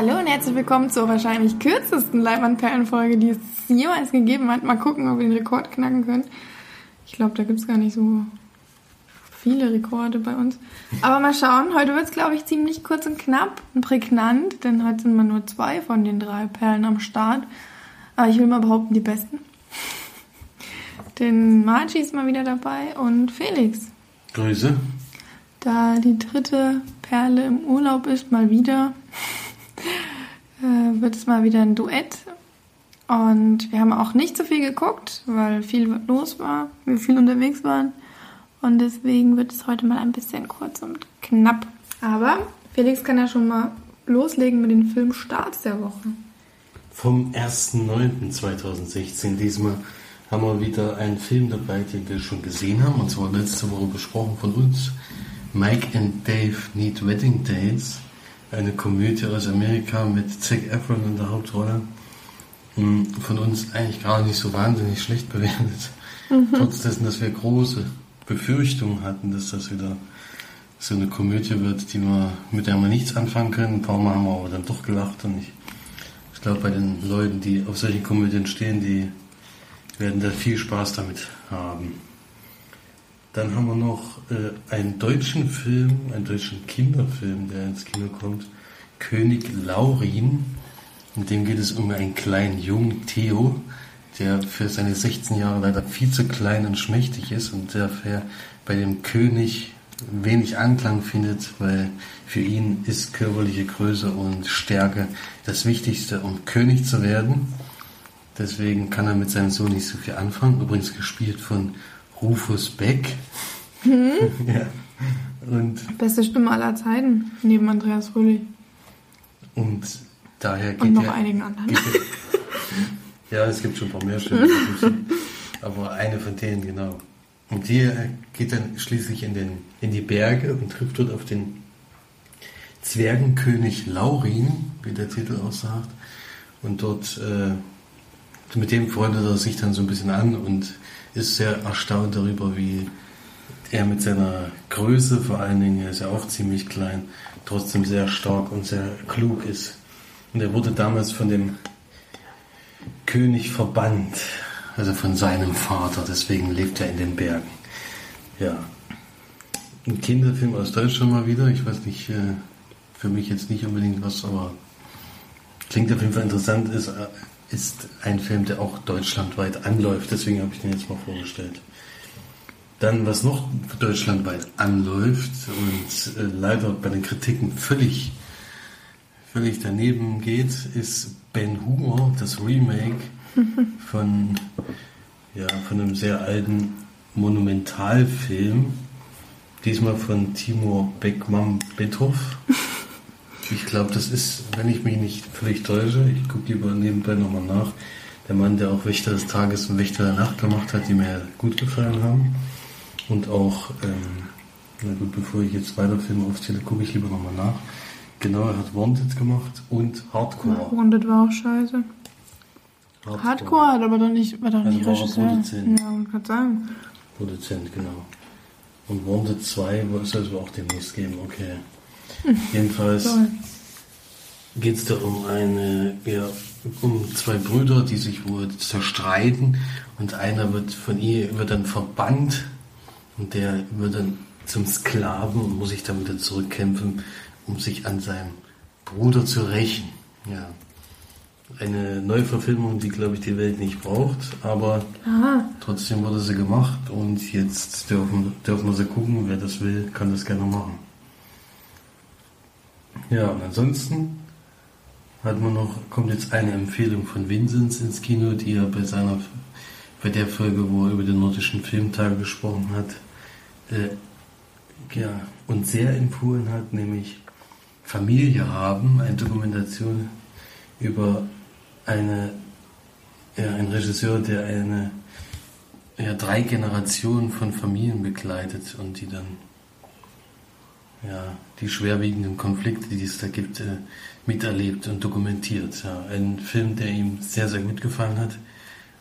Hallo und herzlich willkommen zur wahrscheinlich kürzesten Leibwandperlen-Folge, die es jemals gegeben hat. Mal gucken, ob wir den Rekord knacken können. Ich glaube, da gibt es gar nicht so viele Rekorde bei uns. Aber mal schauen. Heute wird es, glaube ich, ziemlich kurz und knapp und prägnant, denn heute sind wir nur zwei von den drei Perlen am Start. Aber ich will mal behaupten, die besten. denn Margie ist mal wieder dabei und Felix. Grüße. Da die dritte Perle im Urlaub ist, mal wieder, wird es mal wieder ein Duett. Und wir haben auch nicht so viel geguckt, weil viel los war, wir viel unterwegs waren. Und deswegen wird es heute mal ein bisschen kurz und knapp. Aber Felix kann ja schon mal loslegen mit den Filmstarts der Woche. Vom 1.9.2016 diesmal haben wir wieder einen Film dabei, den wir schon gesehen haben, und zwar letzte Woche besprochen von uns. Mike and Dave Need Wedding Dates, eine Komödie aus Amerika mit Zac Efron in der Hauptrolle. Von uns eigentlich gar nicht so wahnsinnig schlecht bewertet. Mhm. Trotz dessen, dass wir große Befürchtungen hatten, dass das wieder so eine Komödie wird, die wir, mit der wir nichts anfangen können. Ein paar Mal haben wir aber dann doch gelacht und ich, ich glaube, bei den Leuten, die auf solche Komödien stehen, die werden da viel Spaß damit haben. Dann haben wir noch äh, einen deutschen Film, einen deutschen Kinderfilm, der ins Kino kommt. König Laurin. In dem geht es um einen kleinen Jungen, Theo, der für seine 16 Jahre leider viel zu klein und schmächtig ist und der bei dem König wenig Anklang findet, weil für ihn ist körperliche Größe und Stärke das Wichtigste, um König zu werden. Deswegen kann er mit seinem Sohn nicht so viel anfangen. Übrigens gespielt von Rufus Beck. Hm? ja. Und Beste Stimme aller Zeiten, neben Andreas Fröhlich. Und daher geht Und noch er, einigen anderen. Er, ja, es gibt schon ein paar mehr Stimmen. aber eine von denen, genau. Und die geht dann schließlich in, den, in die Berge und trifft dort auf den Zwergenkönig Laurin, wie der Titel aussagt. Und dort äh, mit dem freundet er sich dann so ein bisschen an und ist sehr erstaunt darüber, wie er mit seiner Größe, vor allen Dingen, er ist ja auch ziemlich klein, trotzdem sehr stark und sehr klug ist. Und er wurde damals von dem König verbannt, also von seinem Vater, deswegen lebt er in den Bergen. Ja. Ein Kinderfilm aus Deutschland mal wieder, ich weiß nicht, äh, für mich jetzt nicht unbedingt was, aber klingt auf jeden Fall interessant, ist äh, ist ein Film, der auch deutschlandweit anläuft. Deswegen habe ich den jetzt mal vorgestellt. Dann, was noch deutschlandweit anläuft und äh, leider bei den Kritiken völlig, völlig daneben geht, ist Ben Hur, das Remake von, ja, von einem sehr alten Monumentalfilm. Diesmal von Timur Beckmann-Bethoff. Ich glaube, das ist, wenn ich mich nicht völlig täusche, ich gucke lieber nebenbei nochmal nach, der Mann, der auch Wächter des Tages und Wächter der Nacht gemacht hat, die mir gut gefallen haben. Und auch, ähm, na gut, bevor ich jetzt weiter Filme aufzähle, gucke ich lieber nochmal nach. Genau, er hat Wanted gemacht und Hardcore. Wanted war auch scheiße. Hardcore, Hardcore hat aber doch nicht, war doch also nicht war Regisseur. Produzent. Ja, man kann sagen. Produzent, genau. Und Wanted 2 soll es auch demnächst geben, okay. Jedenfalls geht es da um eine, ja, um zwei Brüder, die sich wohl zerstreiten und einer wird von ihr wird dann verbannt und der wird dann zum Sklaven und muss sich dann wieder zurückkämpfen, um sich an seinem Bruder zu rächen. Ja. Eine Neuverfilmung, die glaube ich die Welt nicht braucht, aber Aha. trotzdem wurde sie gemacht und jetzt dürfen, dürfen wir sie gucken. Wer das will, kann das gerne machen. Ja, und ansonsten hat man noch, kommt jetzt eine Empfehlung von Vinzenz ins Kino, die er bei seiner, bei der Folge, wo er über den nordischen Filmtage gesprochen hat, äh, ja, und sehr empfohlen hat, nämlich Familie haben, eine Dokumentation über eine, ja, einen Regisseur, der eine, ja, drei Generationen von Familien begleitet und die dann ja, die schwerwiegenden Konflikte, die es da gibt, äh, miterlebt und dokumentiert. Ja, ein Film, der ihm sehr, sehr gut gefallen hat.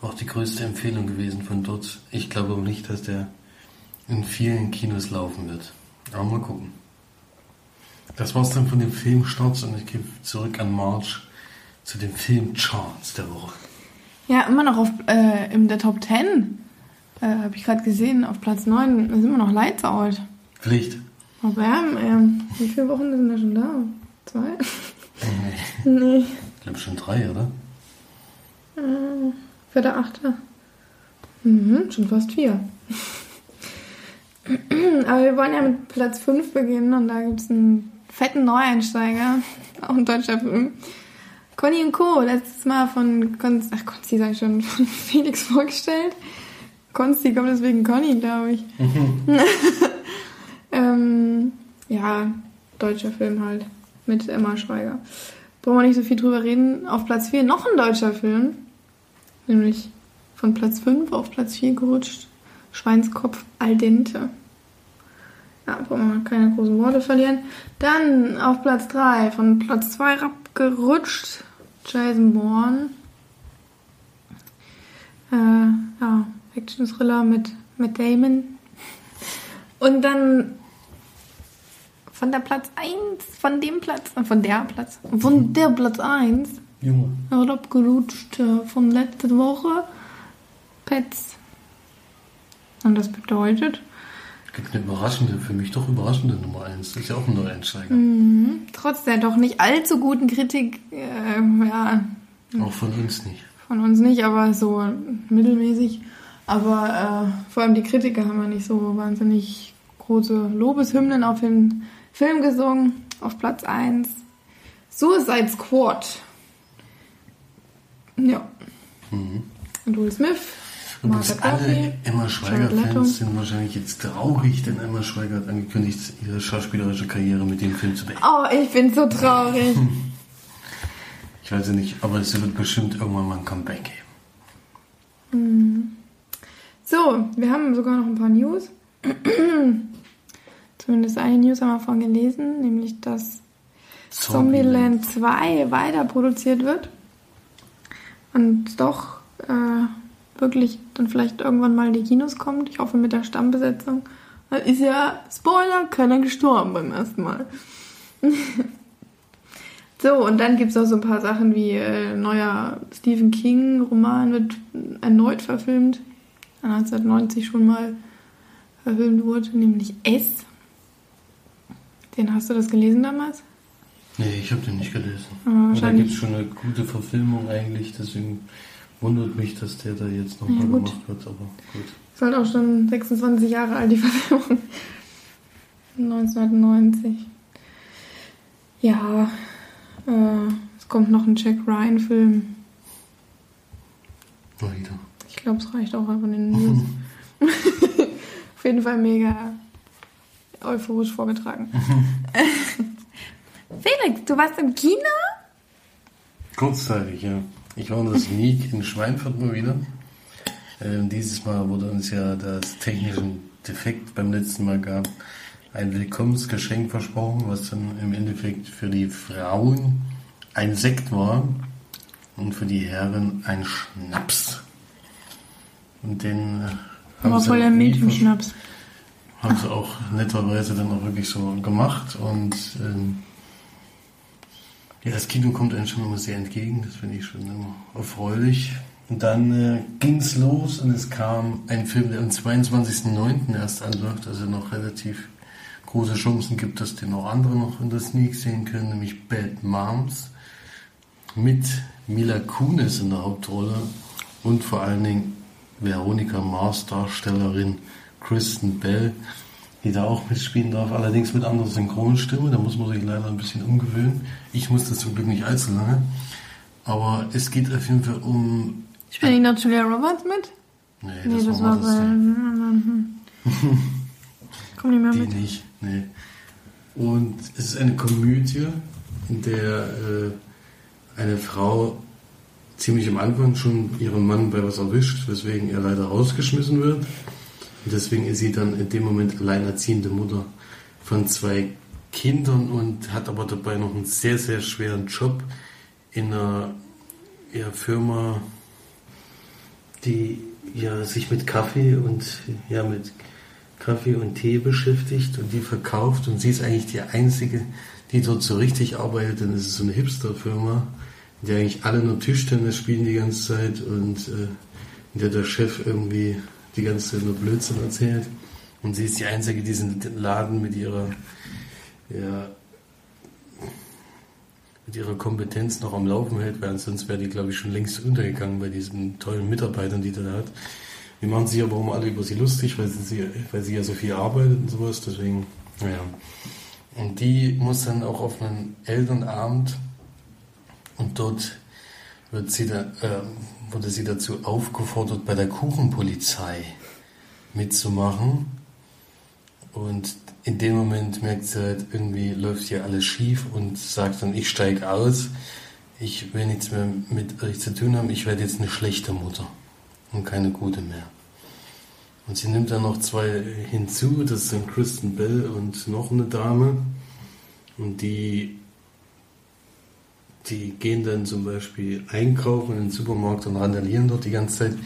Auch die größte Empfehlung gewesen von dort. Ich glaube aber nicht, dass der in vielen Kinos laufen wird. Aber mal gucken. Das war's dann von dem Filmstarts und ich gehe zurück an March zu den Filmcharts der Woche. Ja, immer noch auf, äh, in der Top 10. Äh, Habe ich gerade gesehen, auf Platz 9 ist immer noch Lights Out. Pflicht. Bam, ähm, wie viele Wochen sind da schon da? Zwei? Nee. nee. Ich glaube schon drei, oder? Äh, vierter, achter. Mhm, schon fast vier. Aber wir wollen ja mit Platz 5 beginnen und da gibt es einen fetten Neueinsteiger, auch ein deutscher Film. Conny und Co. letztes Mal von Konsti, ach Konsti sag ich schon, von Felix vorgestellt. Konsti kommt deswegen Conny, glaube ich. ja, deutscher Film halt mit Emma Schweiger. Brauchen wir nicht so viel drüber reden. Auf Platz 4 noch ein deutscher Film, nämlich von Platz 5 auf Platz 4 gerutscht. Schweinskopf al dente. Ja, brauchen wir keine großen Worte verlieren. Dann auf Platz 3 von Platz 2 abgerutscht. Jason Bourne. Äh, ja, Action-Thriller mit, mit Damon. Und dann von der Platz 1, von dem Platz, äh, von der Platz, von der Platz 1 Junge. er abgerutscht äh, von letzter Woche. Pets. Und das bedeutet, Gibt eine überraschende, für mich doch überraschende Nummer 1. Das ist ja auch ein Neueinsteiger. mh, trotz der doch nicht allzu guten Kritik, äh, ja, Auch von uns nicht. von uns nicht, aber so mittelmäßig. Aber äh, vor allem die Kritiker haben ja nicht so wahnsinnig große Lobeshymnen auf den Film gesungen. Auf Platz 1 Suicide Squad. Ja. Mhm. Und Will Smith. Margaret Duffy, alle Emma. Schweiger-Fans sind wahrscheinlich jetzt traurig, denn Emma Schweiger hat angekündigt, ihre schauspielerische Karriere mit dem Film zu beenden. Oh, ich bin so traurig. Ich weiß ja nicht, aber es wird bestimmt irgendwann mal ein Comeback geben. So, wir haben sogar noch ein paar News. Zumindest eine News haben wir vorhin gelesen, nämlich dass Zombieland 2 weiter produziert wird. Und doch äh, wirklich dann vielleicht irgendwann mal in die Kinos kommt. Ich hoffe mit der Stammbesetzung. Ist ja, Spoiler, keiner gestorben beim ersten Mal. so, und dann gibt es auch so ein paar Sachen wie äh, neuer Stephen King-Roman wird erneut verfilmt. 1990 schon mal verfilmt wurde, nämlich S. Den hast du das gelesen damals? Nee, ich habe den nicht gelesen. Ja, Und da gibt es schon eine gute Verfilmung eigentlich, deswegen wundert mich, dass der da jetzt nochmal Ja, gemacht wird, aber gut. Ist halt auch schon 26 Jahre alt, die Verfilmung. 1990. Ja, äh, es kommt noch ein Jack Ryan-Film. Mal wieder. Ich glaube, es reicht auch einfach in den News. Auf jeden Fall mega euphorisch vorgetragen. Felix, du warst im Kino? Kurzzeitig, ja. Ich war in der Sneak in Schweinfurt mal wieder. Ähm, dieses Mal wurde uns ja das technische Defekt beim letzten Mal gab, ein Willkommensgeschenk versprochen, was dann im Endeffekt für die Frauen ein Sekt war und für die Herren ein Schnaps. Und den äh, haben Aber voll der auch nie Mädchenschnaps. Haben sie auch netterweise dann auch wirklich so gemacht und ähm, ja, das Kino kommt einem schon immer sehr entgegen, das finde ich schon immer erfreulich. Und dann äh, ging es los und es kam ein Film, der am 22.09. erst anläuft, also noch relativ große Chancen gibt, dass den auch andere noch in der Sneak sehen können, nämlich Bad Moms mit Mila Kunis in der Hauptrolle und vor allen Dingen Veronika Mars Darstellerin Kristen Bell, die da auch mitspielen darf, allerdings mit anderer Synchronstimme, da muss man sich leider ein bisschen umgewöhnen. Ich musste zum Glück nicht allzu lange, aber es geht auf jeden Fall um... Spielt nicht noch Julia Roberts mit? Nee, Nee, das, das, war war das bei. Ding. Komm nicht mehr Die mit. nicht, nee. Und es ist eine Komödie, in der äh, eine Frau ziemlich am Anfang schon ihren Mann bei was erwischt, weswegen er leider rausgeschmissen wird. Und deswegen ist sie dann in dem Moment alleinerziehende Mutter von zwei Kindern und hat aber dabei noch einen sehr, sehr schweren Job in einer ja, Firma, die ja, sich mit Kaffee und ja, mit Kaffee und Tee beschäftigt und die verkauft. Und sie ist eigentlich die einzige, die dort so richtig arbeitet, ist es so eine Hipster-Firma, in der eigentlich alle nur Tischtennis spielen die ganze Zeit und äh, in der der Chef irgendwie die ganze Zeit nur Blödsinn erzählt. Und sie ist die Einzige, die diesen Laden mit ihrer, ja, mit ihrer Kompetenz noch am Laufen hält, weil sonst wäre die, glaube ich, schon längst untergegangen bei diesen tollen Mitarbeitern, die da hat. Wir machen sich aber auch alle über sie lustig, weil sie, weil sie ja so viel arbeitet und sowas, deswegen, naja. Und die muss dann auch auf einen Elternabend und dort wird sie da, äh, wurde sie dazu aufgefordert, bei der Kuchenpolizei mitzumachen. Und in dem Moment merkt sie halt, irgendwie läuft hier alles schief und sagt dann, ich steige aus, ich will nichts mehr mit euch zu tun haben, ich werde jetzt eine schlechte Mutter und keine gute mehr. Und sie nimmt dann noch zwei hinzu, das sind Kristen Bell und noch eine Dame. Und die, die gehen dann zum Beispiel einkaufen in den Supermarkt und randalieren dort die ganze Zeit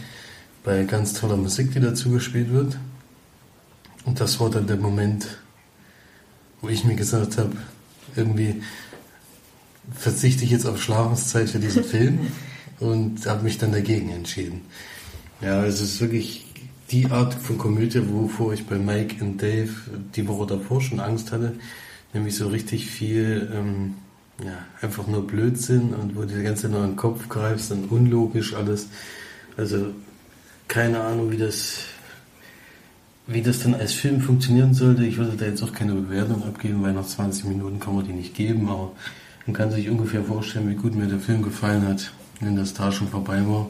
bei ganz toller Musik, die dazu gespielt wird. Und das war dann der Moment, wo ich mir gesagt habe, irgendwie verzichte ich jetzt auf Schlafenszeit für diesen Film und habe mich dann dagegen entschieden. Ja, es ist wirklich die Art von Komödie, wovor ich bei Mike und Dave die Woche davor schon Angst hatte, nämlich so richtig viel, ähm, ja, einfach nur Blödsinn und wo du die ganze Zeit nur in den Kopf greifst und unlogisch alles. Also keine Ahnung, wie das, wie das dann als Film funktionieren sollte. Ich würde da jetzt auch keine Bewertung abgeben, weil nach 20 Minuten kann man die nicht geben, aber man kann sich ungefähr vorstellen, wie gut mir der Film gefallen hat, wenn das da schon vorbei war.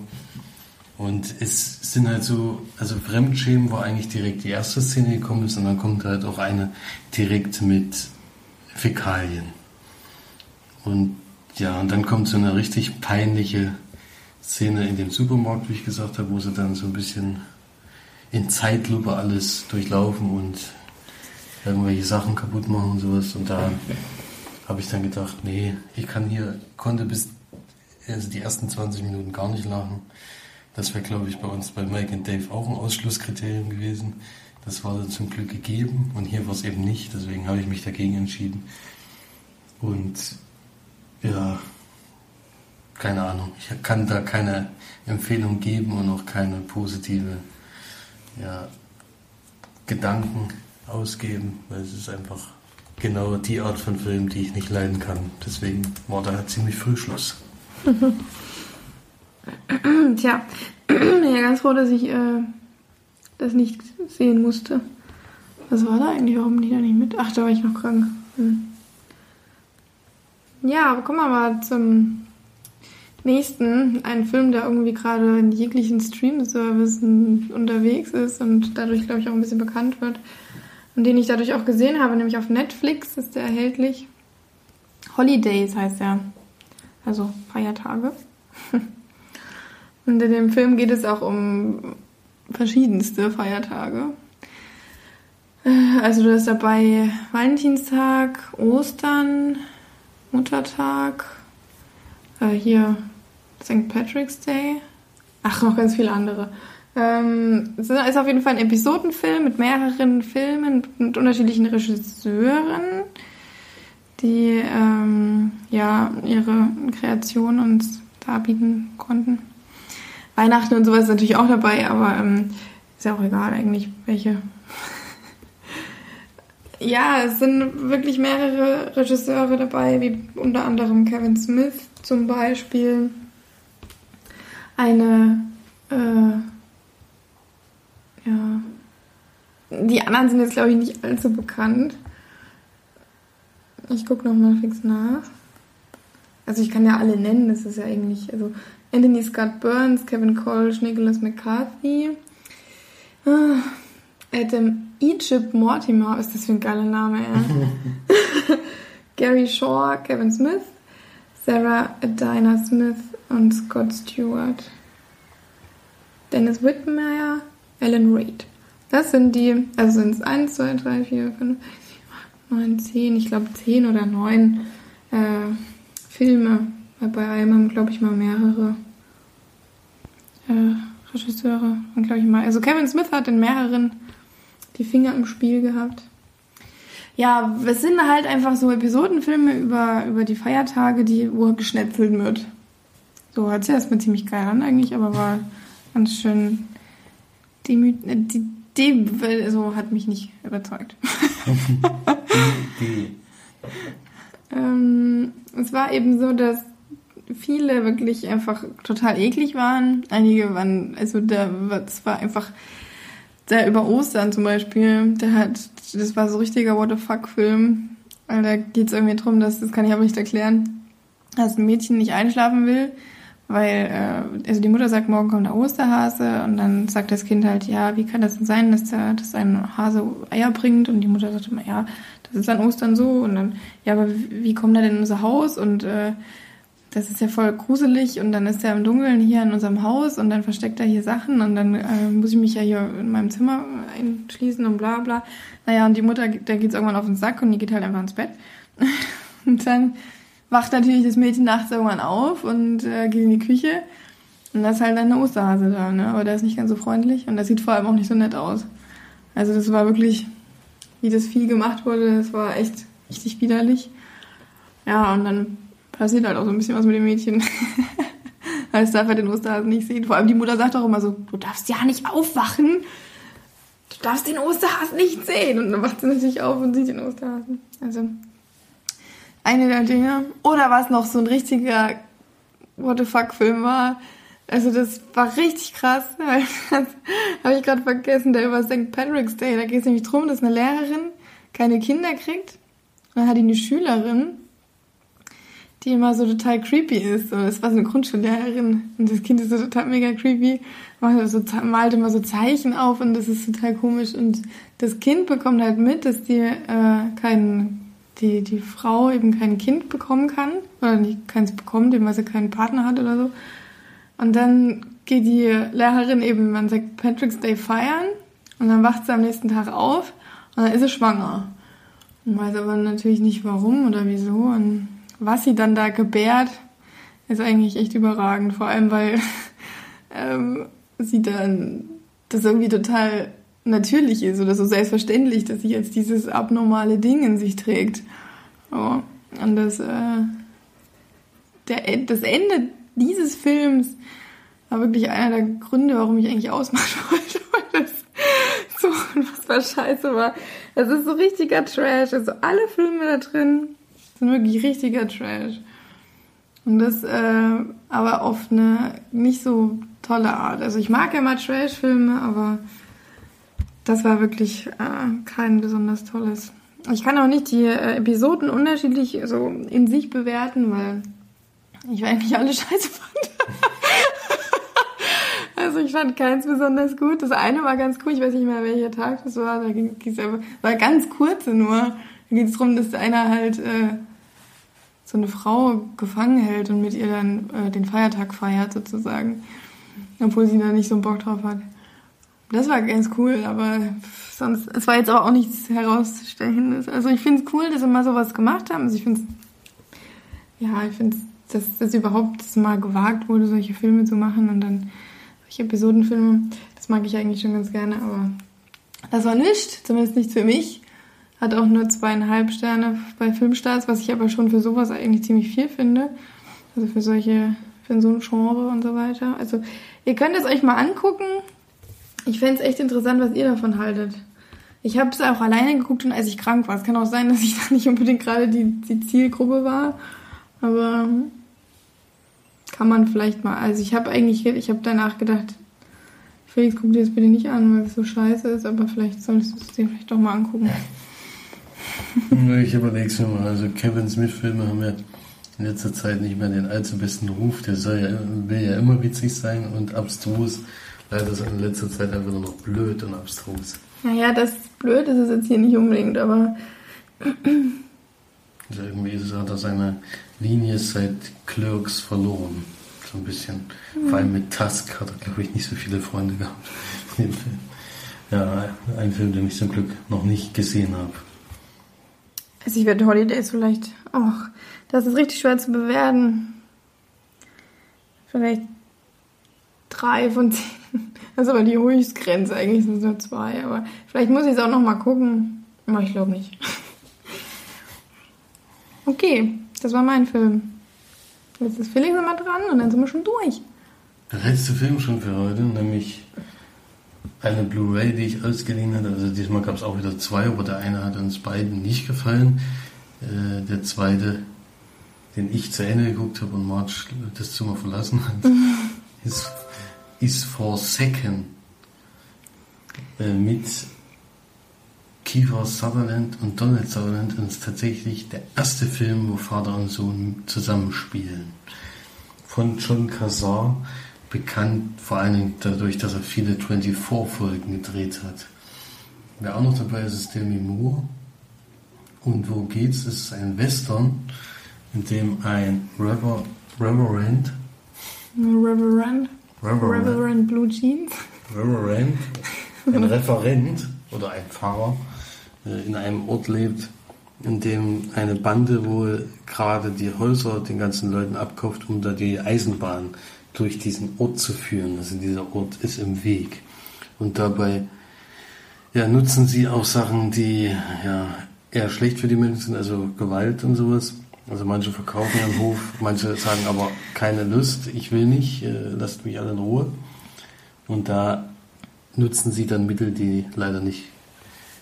Und es sind halt so, also Fremdschämen war eigentlich direkt die erste Szene gekommen ist und dann kommt halt auch eine direkt mit Fäkalien. Und ja, und dann kommt so eine richtig peinliche Szene in dem Supermarkt, wie ich gesagt habe, wo sie dann so ein bisschen in Zeitlupe alles durchlaufen und irgendwelche Sachen kaputt machen und sowas. Und da habe ich dann gedacht, nee, ich kann hier, konnte bis also die ersten 20 Minuten gar nicht lachen. Das wäre, glaube ich, bei uns bei Mike und Dave auch ein Ausschlusskriterium gewesen. Das war dann zum Glück gegeben und hier war es eben nicht. Deswegen habe ich mich dagegen entschieden. Und ja, keine Ahnung. Ich kann da keine Empfehlung geben und auch keine positive ja, Gedanken ausgeben, weil es ist einfach genau die Art von Film, die ich nicht leiden kann. Deswegen war da ziemlich früh Schluss. Tja, bin ja ganz froh, dass ich äh, das nicht sehen musste. Was war da eigentlich? Warum bin ich da nicht mit? Ach, da war ich noch krank. Hm. Ja, aber kommen wir mal zum nächsten. Ein Film, der irgendwie gerade in jeglichen Stream-Services unterwegs ist und dadurch, glaube ich, auch ein bisschen bekannt wird. Und den ich dadurch auch gesehen habe, nämlich auf Netflix ist der erhältlich. Holidays heißt er. Also Feiertage. Und in dem Film geht es auch um verschiedenste Feiertage. Äh, also du hast dabei Valentinstag, Ostern, Muttertag, äh, hier St. Patrick's Day. Ach, noch ganz viele andere. Ähm, es ist auf jeden Fall ein Episodenfilm mit mehreren Filmen mit unterschiedlichen Regisseuren, die ähm, ja ihre Kreation uns darbieten konnten. Weihnachten und sowas ist natürlich auch dabei, aber ähm, ist ja auch egal eigentlich, welche. Ja, es sind wirklich mehrere Regisseure dabei, wie unter anderem Kevin Smith zum Beispiel. Eine, äh, ja. Die anderen sind jetzt, glaube ich, nicht allzu bekannt. Ich gucke nochmal fix nach. Also ich kann ja alle nennen, das ist ja eigentlich, also Anthony Scott Burns, Kevin Colch, Nicholas McCarthy, ah, Adam Egypt Mortimer, ist das für ein geiler Name, ja. Gary Shaw, Kevin Smith, Sarah Adina Smith und Scott Stewart. Dennis Whitmire, Alan Reid. Das sind die, also sind es 1, 2, 3, 4, 5, 6, 7, 8, 9, 10, ich glaube 10 oder 9 äh, Filme, weil bei einem haben, glaube ich, mal mehrere äh, Regisseure. Und glaube ich mal. Also Kevin Smith hat in mehreren die Finger im Spiel gehabt. Ja, es sind halt einfach so Episodenfilme über, über die Feiertage, die, wo geschnetzelt wird. So hört sich erstmal ziemlich geil an eigentlich, aber war ganz schön demü äh, die, die, so hat mich nicht überzeugt. ähm, es war eben so, dass viele wirklich einfach total eklig waren. Einige waren, also da es war einfach der über Ostern zum Beispiel, der hat, das war so richtiger What the fuck Film. Da geht es irgendwie drum, dass, das kann ich aber nicht erklären, dass ein Mädchen nicht einschlafen will weil äh, also die Mutter sagt, morgen kommt der Osterhase und dann sagt das Kind halt, ja, wie kann das denn sein, dass, der, dass ein Hase Eier bringt? Und die Mutter sagt immer, ja, das ist an Ostern so. Und dann, ja, aber wie, wie kommt er denn in unser Haus? Und äh, das ist ja voll gruselig und dann ist er im Dunkeln hier in unserem Haus und dann versteckt er hier Sachen und dann äh, muss ich mich ja hier in meinem Zimmer einschließen und bla bla. Naja, und die Mutter, der geht irgendwann auf den Sack und die geht halt einfach ins Bett. und dann wacht natürlich das Mädchen nachts irgendwann auf und äh, geht in die Küche. Und da ist halt dann eine Osterhase da, ne? Aber der ist nicht ganz so freundlich und der sieht vor allem auch nicht so nett aus. Also das war wirklich, wie das Vieh gemacht wurde, das war echt richtig widerlich. Ja, und dann passiert halt auch so ein bisschen was mit dem Mädchen. Es darf halt den Osterhasen nicht sehen. Vor allem die Mutter sagt auch immer so, du darfst ja nicht aufwachen. Du darfst den Osterhasen nicht sehen. Und dann wacht sie natürlich auf und sieht den Osterhasen. Also eine der Dinge. Oder was noch so ein richtiger What the fuck Film war. Also das war richtig krass. Das habe ich gerade vergessen, der über St. Patrick's Day. Da geht es nämlich darum, dass eine Lehrerin keine Kinder kriegt. Und dann hat die eine Schülerin, die immer so total creepy ist. Und das war so eine Grundschullehrerin. Und das Kind ist so total mega creepy. Macht so, malt immer so Zeichen auf und das ist total komisch. Und das Kind bekommt halt mit, dass die äh, keinen die, die Frau eben kein Kind bekommen kann oder nicht keins bekommt, weil sie keinen Partner hat oder so. Und dann geht die Lehrerin eben an St. Patrick's Day feiern und dann wacht sie am nächsten Tag auf und dann ist sie schwanger. Und weiß aber natürlich nicht warum oder wieso und was sie dann da gebärt, ist eigentlich echt überragend. Vor allem, weil ähm, sie dann das irgendwie total natürlich ist oder so selbstverständlich, dass sie jetzt dieses abnormale Ding in sich trägt. Oh, und das, äh, der, das Ende dieses Films war wirklich einer der Gründe, warum ich eigentlich ausmachen wollte, weil das so unfassbar scheiße war. Es ist so richtiger Trash. Also alle Filme da drin sind wirklich richtiger Trash. Und das äh, aber auf eine nicht so tolle Art. Also ich mag ja mal Trash-Filme, aber das war wirklich äh, kein besonders tolles. Ich kann auch nicht die äh, Episoden unterschiedlich so in sich bewerten, weil ich eigentlich alle scheiße fand. also ich fand keins besonders gut. Das eine war ganz cool, ich weiß nicht mehr welcher Tag das war. Da ging es war ganz kurze nur. Da geht es darum, dass einer halt äh, so eine Frau gefangen hält und mit ihr dann äh, den Feiertag feiert sozusagen. Obwohl sie da nicht so einen Bock drauf hat. Das war ganz cool, aber sonst, es war jetzt auch nichts herausstechendes. Also ich finde es cool, dass sie mal sowas gemacht haben. Also ich finde es, ja, ich finde es, dass das überhaupt mal gewagt wurde, solche Filme zu machen und dann solche Episodenfilme. Das mag ich eigentlich schon ganz gerne, aber das war nicht, zumindest nicht für mich. Hat auch nur zweieinhalb Sterne bei Filmstarts, was ich aber schon für sowas eigentlich ziemlich viel finde. Also für solche, für so ein Genre und so weiter. Also ihr könnt es euch mal angucken. Ich fände es echt interessant, was ihr davon haltet. Ich habe es auch alleine geguckt und als ich krank war. Es kann auch sein, dass ich da nicht unbedingt gerade die, die Zielgruppe war. Aber kann man vielleicht mal. Also ich habe eigentlich, ich habe danach gedacht, Felix, guck dir das bitte nicht an, weil es so scheiße ist, aber vielleicht solltest du es dir vielleicht doch mal angucken. Ich überlege es mir mal. Also Kevin Smith-Filme haben ja in letzter Zeit nicht mehr den allzu besten Ruf. Der soll ja, will ja immer witzig sein und abstrus leider ist in letzter Zeit einfach nur noch blöd und abstrus. Naja, das blöd ist es jetzt hier nicht unbedingt, aber. Also irgendwie ist es, hat er seine Linie seit Clerks verloren. So ein bisschen. Mhm. Vor allem mit Tusk hat er, glaube ich, nicht so viele Freunde gehabt. ja, ein Film, den ich zum Glück noch nicht gesehen habe. Also ich werde Holidays vielleicht. Ach, das ist richtig schwer zu bewerten. Vielleicht drei von zehn. Das ist aber die Höchstgrenze, eigentlich sind es nur zwei. Aber vielleicht muss ich es auch noch mal gucken. Aber ich glaube nicht. Okay, das war mein Film. Jetzt ist Felix immer dran und dann sind wir schon durch. Der letzte Film schon für heute, nämlich eine Blu-ray, die ich ausgeliehen hatte. Also diesmal gab es auch wieder zwei, aber der eine hat uns beiden nicht gefallen. Äh, der zweite, den ich zu Ende geguckt habe und Marge das Zimmer verlassen hat, ist, ist Forsaken. Äh, mit Kiefer Sutherland und Donald Sutherland und ist tatsächlich der erste Film, wo Vater und Sohn zusammenspielen. Von John Cassar, bekannt vor allen Dingen dadurch, dass er viele 24-Folgen gedreht hat. Wer auch noch dabei ist, ist Demi Moore. Und wo geht's? Es ist ein Western, in dem ein Rever Reverend, Reverend, Reverend, Reverend Blue Jeans. Reverend, ein Referent oder ein Pfarrer äh, in einem Ort lebt, in dem eine Bande wohl gerade die Häuser den ganzen Leuten abkauft, um da die Eisenbahn durch diesen Ort zu führen. Also dieser Ort ist im Weg. Und dabei ja, nutzen sie auch Sachen, die ja, eher schlecht für die Menschen sind, also Gewalt und sowas. Also manche verkaufen ihren Hof, manche sagen aber keine Lust, ich will nicht, äh, lasst mich alle in Ruhe. Und da nutzen sie dann Mittel, die leider nicht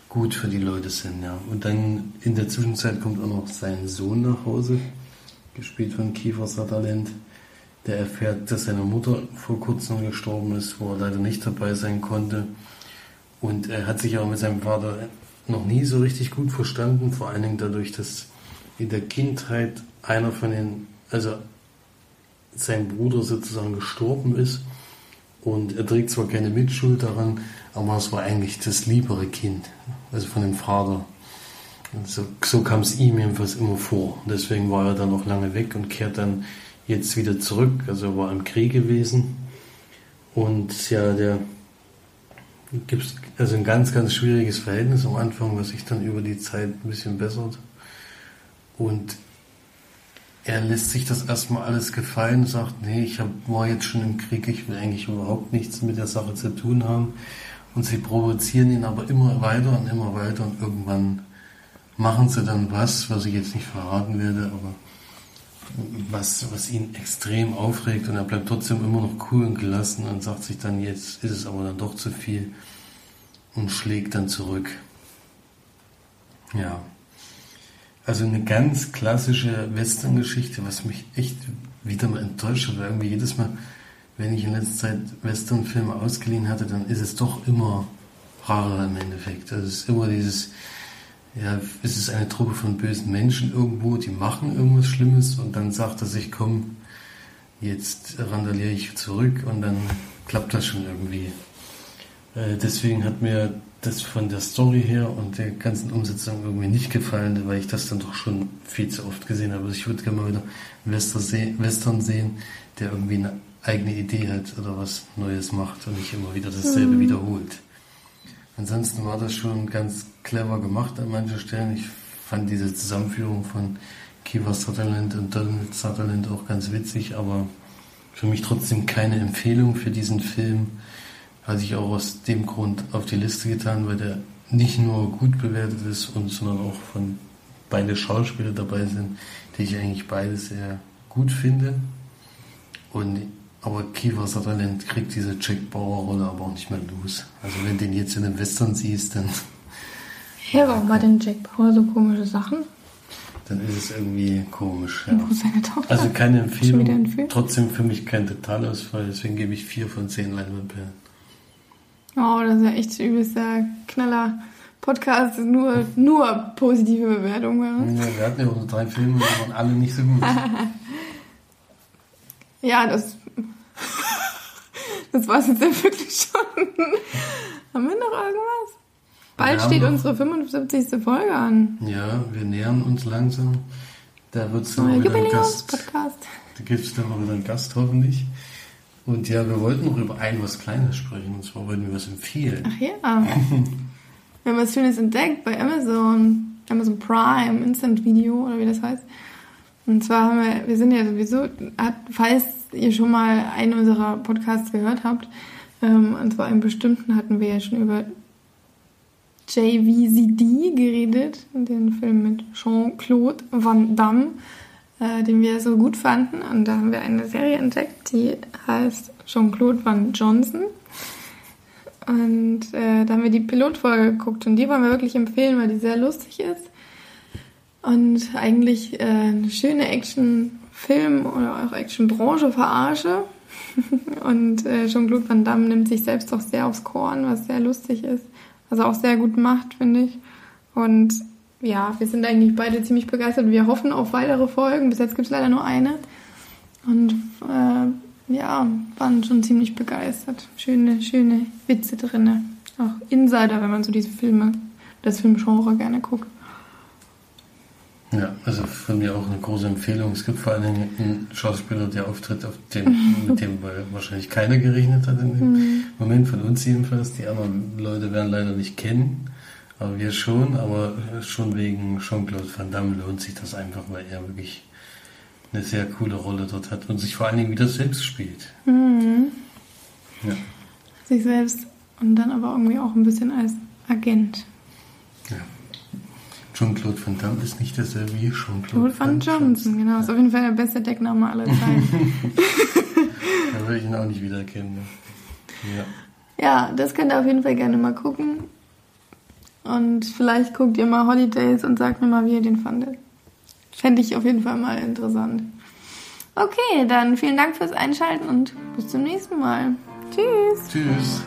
gut für die Leute sind. Ja. Und dann in der Zwischenzeit kommt auch noch sein Sohn nach Hause, gespielt von Kiefer Sutherland. Der erfährt, dass seine Mutter vor kurzem gestorben ist, wo er leider nicht dabei sein konnte. Und er hat sich auch mit seinem Vater noch nie so richtig gut verstanden, vor allen Dingen dadurch, dass in der Kindheit einer von den, also sein Bruder sozusagen gestorben ist und er trägt zwar keine Mitschuld daran, aber es war eigentlich das liebere Kind, also von dem Vater. So, so kam es ihm jedenfalls immer vor. Deswegen war er dann auch lange weg und kehrt dann jetzt wieder zurück. Also er war im Krieg gewesen. Und ja, der gibt also ein ganz, ganz schwieriges Verhältnis am Anfang, was sich dann über die Zeit ein bisschen bessert. Und er lässt sich das erstmal alles gefallen, sagt, nee, ich hab, war jetzt schon im Krieg, ich will eigentlich überhaupt nichts mit der Sache zu tun haben. Und sie provozieren ihn aber immer weiter und immer weiter und irgendwann machen sie dann was, was ich jetzt nicht verraten werde, aber was, was ihn extrem aufregt und er bleibt trotzdem immer noch cool und gelassen und sagt sich dann, jetzt ist es aber dann doch zu viel und schlägt dann zurück. Ja. Also eine ganz klassische Western-Geschichte, was mich echt wieder mal enttäuscht hat, weil irgendwie jedes Mal, wenn ich in letzter Zeit Western-Filme ausgeliehen hatte, dann ist es doch immer rarer im Endeffekt. Also es ist immer dieses, ja, es ist eine Truppe von bösen Menschen irgendwo, die machen irgendwas Schlimmes und dann sagt er sich, komm, jetzt randaliere ich zurück und dann klappt das schon irgendwie. Äh, deswegen hat mir das von der Story her und der ganzen Umsetzung irgendwie nicht gefallen, weil ich das dann doch schon viel zu oft gesehen habe. Also ich würde gerne mal wieder einen Western sehen, der irgendwie eine eigene Idee hat oder was Neues macht und nicht immer wieder dasselbe mhm. wiederholt. Ansonsten war das schon ganz clever gemacht an manchen Stellen. Ich fand diese Zusammenführung von Kiva Sutherland und Donald Sutherland auch ganz witzig, aber für mich trotzdem keine Empfehlung für diesen Film hatte ich auch aus dem Grund auf die Liste getan, weil der nicht nur gut bewertet ist, und, sondern auch von beide Schauspieler dabei sind, die ich eigentlich beide sehr gut finde. Und, aber Kiefer Sutherland kriegt diese Jack Bauer-Rolle aber auch nicht mehr los. Also wenn den jetzt in einem Western siehst, dann... Ja, warum macht denn Jack Bauer so komische Sachen? Dann ist es irgendwie komisch, ja. Und wo seine Tochter? Also keine Empfehlung, trotzdem für mich kein Totalausfall, deswegen gebe ich vier von zehn Leinwandperlen. Oh, das ist ja echt übelster Knaller. Podcast ist nur, nur positive Bewertungen. Ja, wir hatten ja unsere drei Filme, die waren alle nicht so gut. ja, das. das war es jetzt ja wirklich schon. Haben wir noch irgendwas? Bald steht unsere 75. Folge an. Ja, wir nähern uns langsam. Da wird es dann wieder einen Gast. Podcast. Da gibt es dann mal wieder einen Gast hoffentlich. Und ja, wir wollten noch über ein was Kleines sprechen, und zwar wollten wir was empfehlen. Ach ja. wir haben was Schönes entdeckt bei Amazon, Amazon Prime, Instant Video oder wie das heißt. Und zwar haben wir, wir sind ja sowieso, falls ihr schon mal einen unserer Podcasts gehört habt, ähm, und zwar einen bestimmten hatten wir ja schon über JVZD geredet, den Film mit Jean-Claude Van Damme, äh, den wir so gut fanden. Und da haben wir eine Serie entdeckt, die heißt Jean-Claude Van Johnson. Und äh, da haben wir die Pilotfolge geguckt und die wollen wir wirklich empfehlen, weil die sehr lustig ist. Und eigentlich äh, eine schöne Action-Film oder auch Action-Branche verarsche. und äh, Jean-Claude Van Damme nimmt sich selbst auch sehr aufs Korn, was sehr lustig ist. Er auch sehr gut macht, finde ich. Und ja, wir sind eigentlich beide ziemlich begeistert. Wir hoffen auf weitere Folgen. Bis jetzt gibt es leider nur eine. Und äh, ja, waren schon ziemlich begeistert. Schöne, schöne Witze drin. Auch Insider, wenn man so diese Filme, das Filmgenre gerne guckt. Ja, also von mir auch eine große Empfehlung. Es gibt vor allen Dingen einen Schauspieler, der auftritt, auf den, mit dem wahrscheinlich keiner gerechnet hat in dem mhm. Moment, von uns jedenfalls. Die anderen Leute werden leider nicht kennen, aber wir schon. Aber schon wegen Jean-Claude Van Damme lohnt sich das einfach, weil er wirklich eine sehr coole Rolle dort hat und sich vor allen Dingen wieder selbst spielt. Mhm. Ja. Sich selbst und dann aber irgendwie auch ein bisschen als Agent. Ja. Jean-Claude Van Damme ist nicht dasselbe wie Jean-Claude Van, Van Johnson. Genau, ist auf jeden Fall der beste Deckname aller Zeiten. da würde ich ihn auch nicht wiedererkennen. Ne? Ja. ja, das könnt ihr auf jeden Fall gerne mal gucken. Und vielleicht guckt ihr mal Holidays und sagt mir mal, wie ihr den fandet. Fände ich auf jeden Fall mal interessant. Okay, dann vielen Dank fürs Einschalten und bis zum nächsten Mal. Tschüss. Tschüss.